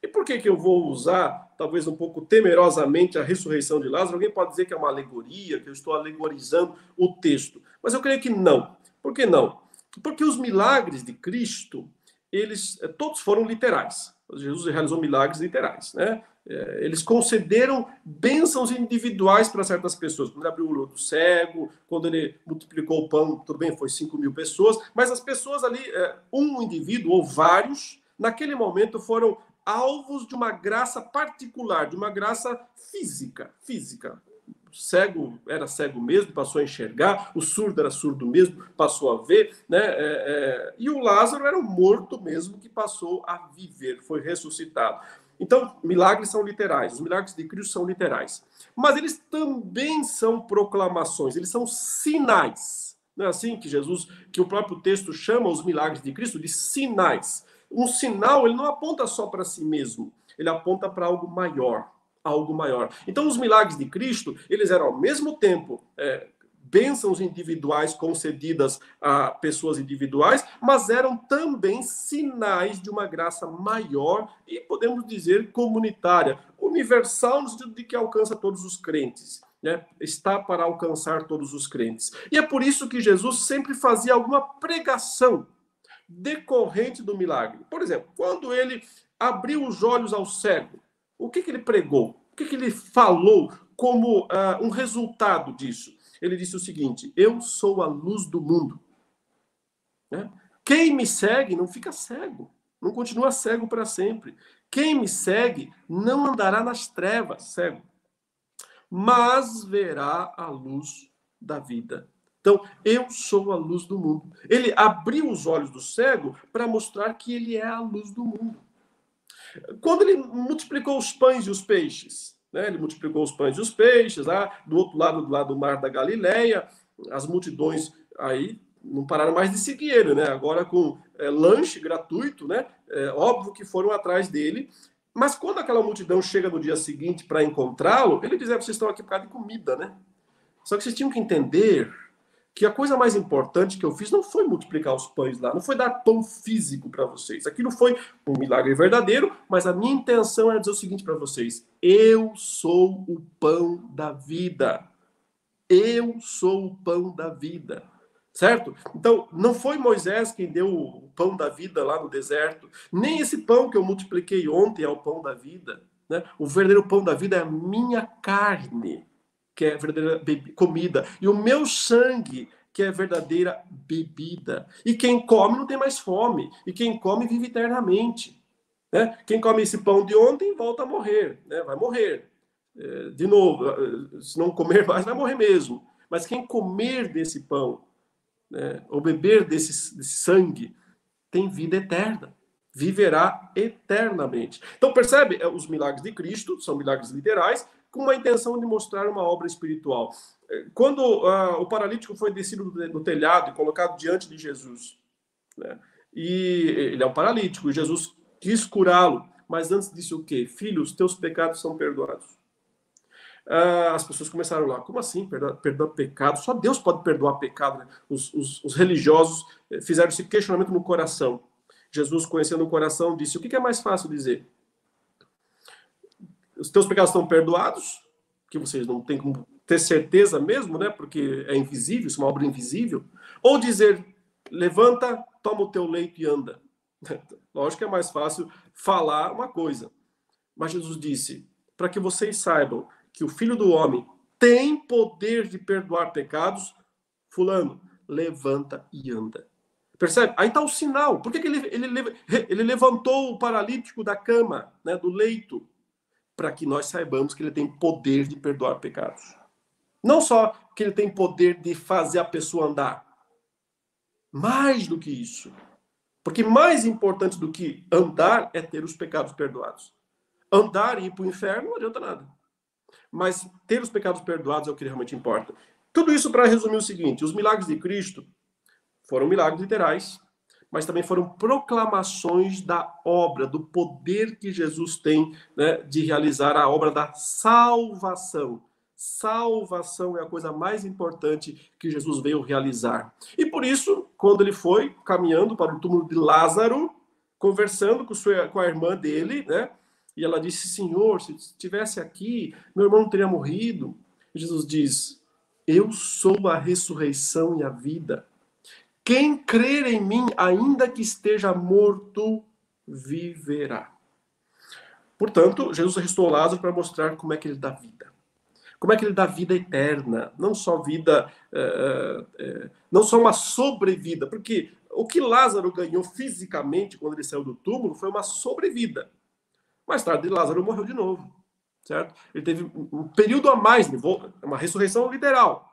E por que, que eu vou usar, talvez um pouco temerosamente, a ressurreição de Lázaro? Alguém pode dizer que é uma alegoria, que eu estou alegorizando o texto. Mas eu creio que não. Por que não? Porque os milagres de Cristo, eles eh, todos foram literais. Jesus realizou milagres literais, né? Eh, eles concederam bênçãos individuais para certas pessoas. Quando ele abriu o olho do cego, quando ele multiplicou o pão, tudo bem, foi 5 mil pessoas, mas as pessoas ali, eh, um indivíduo ou vários, naquele momento foram alvos de uma graça particular, de uma graça física, física. O cego era cego mesmo, passou a enxergar, o surdo era surdo mesmo, passou a ver, né? É, é, e o Lázaro era o morto mesmo que passou a viver, foi ressuscitado. Então, milagres são literais, os milagres de Cristo são literais. Mas eles também são proclamações, eles são sinais. Não é assim que Jesus, que o próprio texto chama os milagres de Cristo de sinais um sinal ele não aponta só para si mesmo, ele aponta para algo maior, algo maior. Então, os milagres de Cristo, eles eram ao mesmo tempo é, bênçãos individuais concedidas a pessoas individuais, mas eram também sinais de uma graça maior e, podemos dizer, comunitária, universal, no sentido de que alcança todos os crentes. Né? Está para alcançar todos os crentes. E é por isso que Jesus sempre fazia alguma pregação decorrente do milagre. Por exemplo, quando ele abriu os olhos ao cego, o que, que ele pregou? O que, que ele falou como uh, um resultado disso? Ele disse o seguinte: Eu sou a luz do mundo. Né? Quem me segue não fica cego, não continua cego para sempre. Quem me segue não andará nas trevas, cego, mas verá a luz da vida. Então, eu sou a luz do mundo. Ele abriu os olhos do cego para mostrar que ele é a luz do mundo. Quando ele multiplicou os pães e os peixes, né? ele multiplicou os pães e os peixes, lá do outro lado, do lado do mar da Galileia, as multidões aí não pararam mais de seguir ele, né? Agora com é, lanche gratuito, né? É, óbvio que foram atrás dele. Mas quando aquela multidão chega no dia seguinte para encontrá-lo, ele diz: é, vocês estão aqui por causa de comida, né? Só que vocês tinham que entender que a coisa mais importante que eu fiz não foi multiplicar os pães lá, não foi dar pão físico para vocês. Aquilo foi um milagre verdadeiro, mas a minha intenção era dizer o seguinte para vocês: eu sou o pão da vida. Eu sou o pão da vida. Certo? Então, não foi Moisés quem deu o pão da vida lá no deserto, nem esse pão que eu multipliquei ontem é o pão da vida. Né? O verdadeiro pão da vida é a minha carne, que é verdadeira comida, e o meu sangue, que é verdadeira bebida. E quem come não tem mais fome, e quem come vive eternamente. Né? Quem come esse pão de ontem volta a morrer, né? vai morrer. É, de novo, se não comer mais, vai morrer mesmo. Mas quem comer desse pão, né, ou beber desse, desse sangue, tem vida eterna. Viverá eternamente. Então, percebe? É, os milagres de Cristo são milagres literais, com uma intenção de mostrar uma obra espiritual. É, quando uh, o paralítico foi descido do telhado e colocado diante de Jesus, né, e ele é um paralítico, e Jesus quis curá-lo, mas antes disse o quê? Os teus pecados são perdoados. Uh, as pessoas começaram lá, como assim perdoar, perdoar pecado? Só Deus pode perdoar pecado. Né? Os, os, os, religiosos eh, fizeram esse questionamento no coração. Jesus, conhecendo o coração, disse: O que é mais fácil dizer? Os teus pecados estão perdoados, que vocês não têm como ter certeza mesmo, né? Porque é invisível, isso é uma obra invisível. Ou dizer: Levanta, toma o teu leito e anda. Lógico que é mais fácil falar uma coisa. Mas Jesus disse: Para que vocês saibam que o Filho do Homem tem poder de perdoar pecados, fulano, levanta e anda. Percebe? Aí está o sinal. Por que, que ele, ele, ele levantou o paralítico da cama, né, do leito? Para que nós saibamos que ele tem poder de perdoar pecados. Não só que ele tem poder de fazer a pessoa andar. Mais do que isso. Porque mais importante do que andar é ter os pecados perdoados. Andar e ir para o inferno não adianta nada. Mas ter os pecados perdoados é o que realmente importa. Tudo isso para resumir o seguinte: os milagres de Cristo foram milagres literais, mas também foram proclamações da obra, do poder que Jesus tem né, de realizar a obra da salvação. Salvação é a coisa mais importante que Jesus veio realizar. E por isso, quando ele foi caminhando para o túmulo de Lázaro, conversando com, sua, com a irmã dele, né, e ela disse: Senhor, se estivesse aqui, meu irmão não teria morrido. Jesus diz: Eu sou a ressurreição e a vida. Quem crer em mim, ainda que esteja morto, viverá. Portanto, Jesus ressuscitou Lázaro para mostrar como é que ele dá vida. Como é que ele dá vida eterna, não só vida, é, é, não só uma sobrevida, porque o que Lázaro ganhou fisicamente quando ele saiu do túmulo foi uma sobrevida. Mais tarde, Lázaro morreu de novo, certo? Ele teve um período a mais, uma ressurreição literal,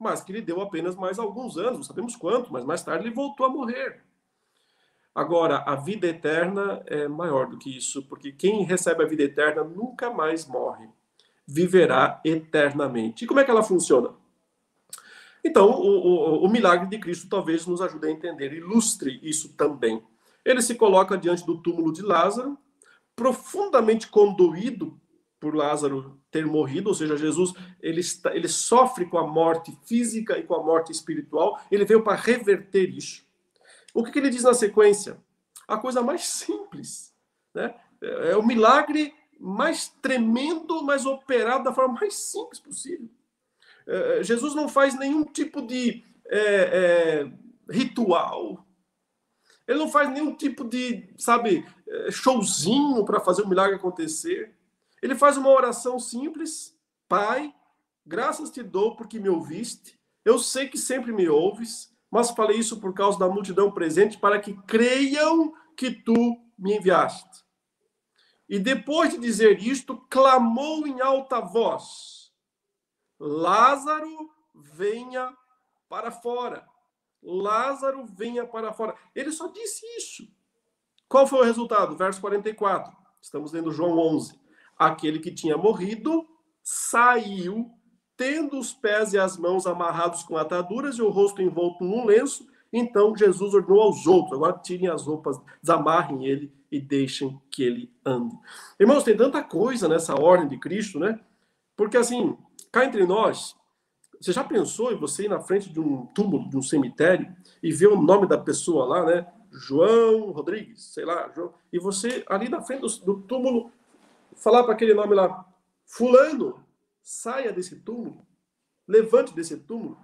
mas que lhe deu apenas mais alguns anos, não sabemos quanto, mas mais tarde ele voltou a morrer. Agora, a vida eterna é maior do que isso, porque quem recebe a vida eterna nunca mais morre, viverá eternamente. E como é que ela funciona? Então, o, o, o milagre de Cristo talvez nos ajude a entender, ilustre isso também. Ele se coloca diante do túmulo de Lázaro, profundamente condoído por Lázaro ter morrido, ou seja, Jesus ele, está, ele sofre com a morte física e com a morte espiritual, ele veio para reverter isso. O que, que ele diz na sequência? A coisa mais simples, né? É o milagre mais tremendo, mas operado da forma mais simples possível. É, é Jesus não faz nenhum tipo de é, é, ritual, ele não faz nenhum tipo de, sabe, eh, showzinho para fazer o milagre acontecer. Ele faz uma oração simples: Pai, graças te dou porque me ouviste. Eu sei que sempre me ouves, mas falei isso por causa da multidão presente para que creiam que tu me enviaste. E depois de dizer isto, clamou em alta voz: Lázaro, venha para fora. Lázaro venha para fora. Ele só disse isso. Qual foi o resultado? Verso 44. Estamos lendo João 11. Aquele que tinha morrido saiu, tendo os pés e as mãos amarrados com ataduras e o rosto envolto num lenço. Então Jesus ordenou aos outros: agora tirem as roupas, desamarrem ele e deixem que ele ande. Irmãos, tem tanta coisa nessa ordem de Cristo, né? Porque assim, cá entre nós, você já pensou em você ir na frente de um túmulo, de um cemitério, e ver o nome da pessoa lá, né? João Rodrigues, sei lá, João, e você ali na frente do, do túmulo falar para aquele nome lá, Fulano, saia desse túmulo, levante desse túmulo.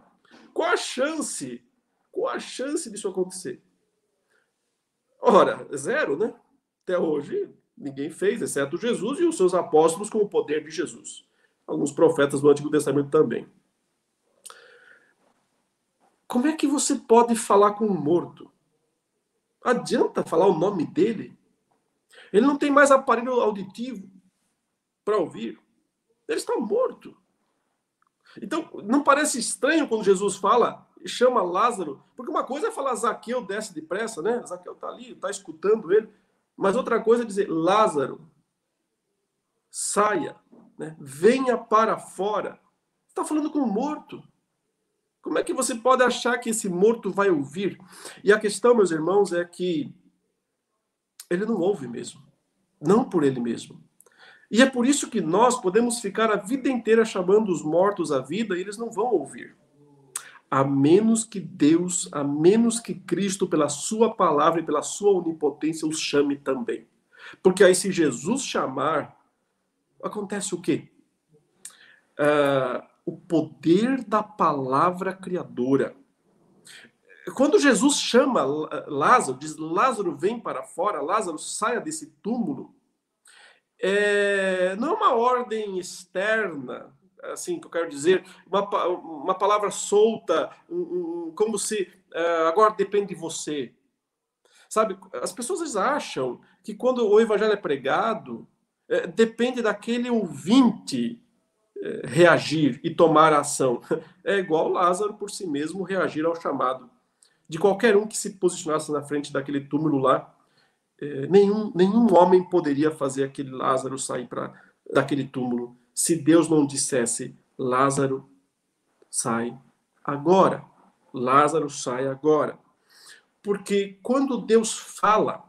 Qual a chance Qual a chance disso acontecer? Ora, zero, né? Até hoje, ninguém fez, exceto Jesus e os seus apóstolos com o poder de Jesus. Alguns profetas do Antigo Testamento também. Como é que você pode falar com um morto? Adianta falar o nome dele? Ele não tem mais aparelho auditivo para ouvir. Ele está morto. Então, não parece estranho quando Jesus fala, chama Lázaro, porque uma coisa é falar Zaqueu desce depressa, né? Zaqueu está ali, está escutando ele. Mas outra coisa é dizer, Lázaro, saia, né? venha para fora. Está falando com o morto. Como é que você pode achar que esse morto vai ouvir? E a questão, meus irmãos, é que ele não ouve mesmo. Não por ele mesmo. E é por isso que nós podemos ficar a vida inteira chamando os mortos à vida e eles não vão ouvir. A menos que Deus, a menos que Cristo, pela sua palavra e pela sua onipotência, os chame também. Porque aí, se Jesus chamar, acontece o quê? Uh, o poder da palavra criadora. Quando Jesus chama Lázaro, diz: Lázaro, vem para fora, Lázaro, saia desse túmulo é, não é uma ordem externa, assim que eu quero dizer, uma, uma palavra solta, um, um, como se uh, agora depende de você. Sabe, as pessoas acham que quando o evangelho é pregado, é, depende daquele ouvinte é, reagir e tomar ação. É igual Lázaro por si mesmo reagir ao chamado de qualquer um que se posicionasse na frente daquele túmulo lá é, nenhum, nenhum homem poderia fazer aquele Lázaro sair pra, daquele túmulo se Deus não dissesse: Lázaro, sai agora. Lázaro, sai agora. Porque quando Deus fala,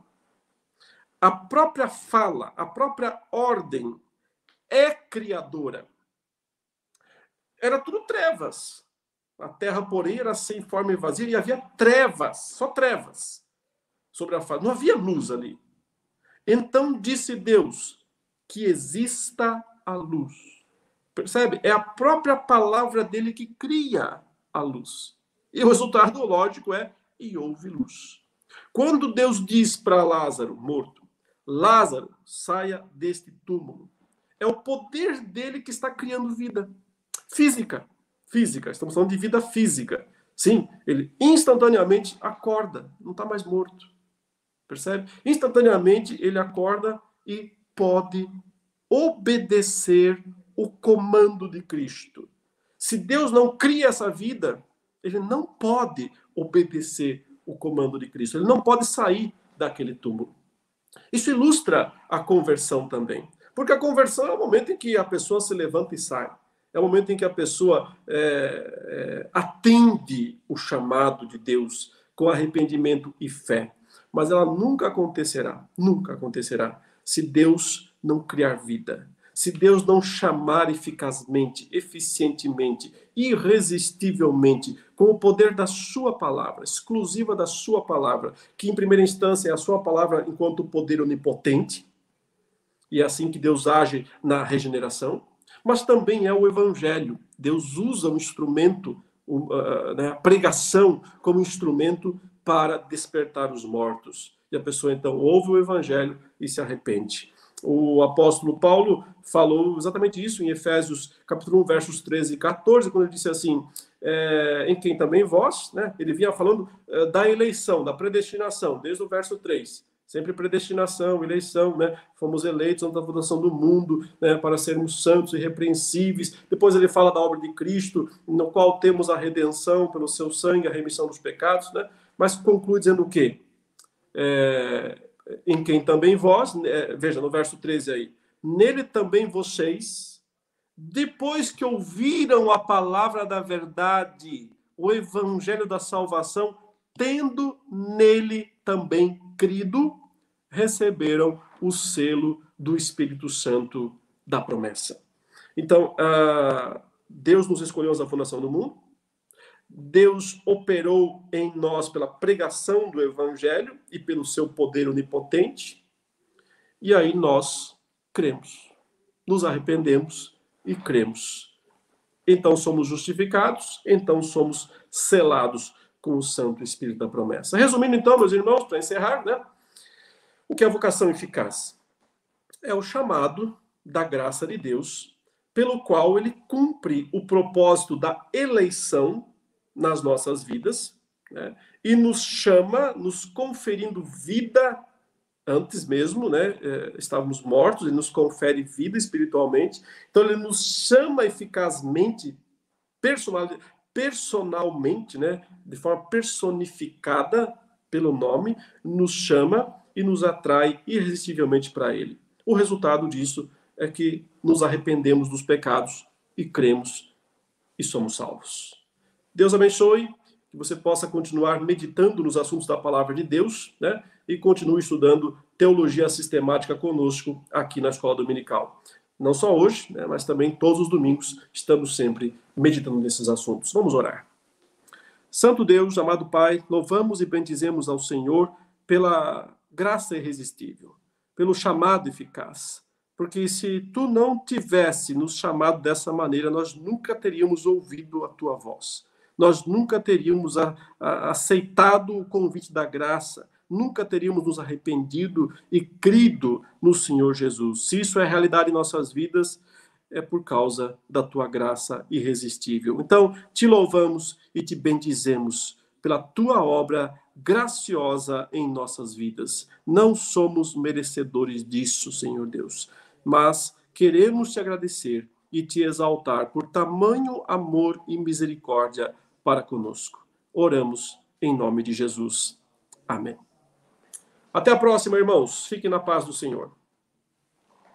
a própria fala, a própria ordem é criadora. Era tudo trevas. A terra, porém, era sem forma e vazia e havia trevas, só trevas sobre a face. Não havia luz ali. Então disse Deus que exista a luz. Percebe? É a própria palavra dele que cria a luz. E o resultado lógico é e houve luz. Quando Deus diz para Lázaro, morto, Lázaro, saia deste túmulo. É o poder dele que está criando vida física. Física, estamos falando de vida física. Sim, ele instantaneamente acorda, não está mais morto. Percebe? Instantaneamente ele acorda e pode obedecer o comando de Cristo. Se Deus não cria essa vida, ele não pode obedecer o comando de Cristo. Ele não pode sair daquele túmulo. Isso ilustra a conversão também. Porque a conversão é o momento em que a pessoa se levanta e sai. É o momento em que a pessoa é, é, atende o chamado de Deus com arrependimento e fé mas ela nunca acontecerá, nunca acontecerá, se Deus não criar vida. Se Deus não chamar eficazmente, eficientemente, irresistivelmente, com o poder da Sua palavra, exclusiva da Sua palavra, que em primeira instância é a Sua palavra enquanto poder onipotente, e é assim que Deus age na regeneração, mas também é o Evangelho. Deus usa o instrumento, né, a pregação, como instrumento para despertar os mortos. E a pessoa então ouve o evangelho e se arrepende. O apóstolo Paulo falou exatamente isso em Efésios capítulo 1, versos 13 e 14, quando ele disse assim, é, em quem também vós, né, ele vinha falando é, da eleição, da predestinação, desde o verso 3. Sempre predestinação, eleição, né? Fomos eleitos da fundação do mundo, né? Para sermos santos e irrepreensíveis. Depois ele fala da obra de Cristo, no qual temos a redenção pelo seu sangue, a remissão dos pecados, né? Mas conclui dizendo o quê? É, em quem também vós, é, veja no verso 13 aí, nele também vocês, depois que ouviram a palavra da verdade, o evangelho da salvação, tendo nele também crido, receberam o selo do Espírito Santo da promessa. Então, uh, Deus nos escolheu na fundação do mundo, Deus operou em nós pela pregação do evangelho e pelo seu poder onipotente. E aí nós cremos, nos arrependemos e cremos. Então somos justificados, então somos selados com o Santo Espírito da promessa. Resumindo, então, meus irmãos, para encerrar, né? O que é a vocação eficaz? É o chamado da graça de Deus, pelo qual ele cumpre o propósito da eleição nas nossas vidas, né? e nos chama, nos conferindo vida antes mesmo, né? É, estávamos mortos, ele nos confere vida espiritualmente. Então ele nos chama eficazmente, personalmente, né? De forma personificada pelo nome, nos chama e nos atrai irresistivelmente para ele. O resultado disso é que nos arrependemos dos pecados e cremos e somos salvos. Deus abençoe que você possa continuar meditando nos assuntos da palavra de Deus, né? E continue estudando teologia sistemática conosco aqui na Escola Dominical. Não só hoje, né, mas também todos os domingos estamos sempre meditando nesses assuntos. Vamos orar. Santo Deus, amado Pai, louvamos e bendizemos ao Senhor pela graça irresistível, pelo chamado eficaz. Porque se tu não tivesse nos chamado dessa maneira, nós nunca teríamos ouvido a tua voz nós nunca teríamos a, a, aceitado o convite da graça, nunca teríamos nos arrependido e crido no Senhor Jesus. Se isso é realidade em nossas vidas, é por causa da tua graça irresistível. Então, te louvamos e te bendizemos pela tua obra graciosa em nossas vidas. Não somos merecedores disso, Senhor Deus, mas queremos te agradecer e te exaltar por tamanho amor e misericórdia para conosco. Oramos em nome de Jesus. Amém. Até a próxima, irmãos. Fiquem na paz do Senhor.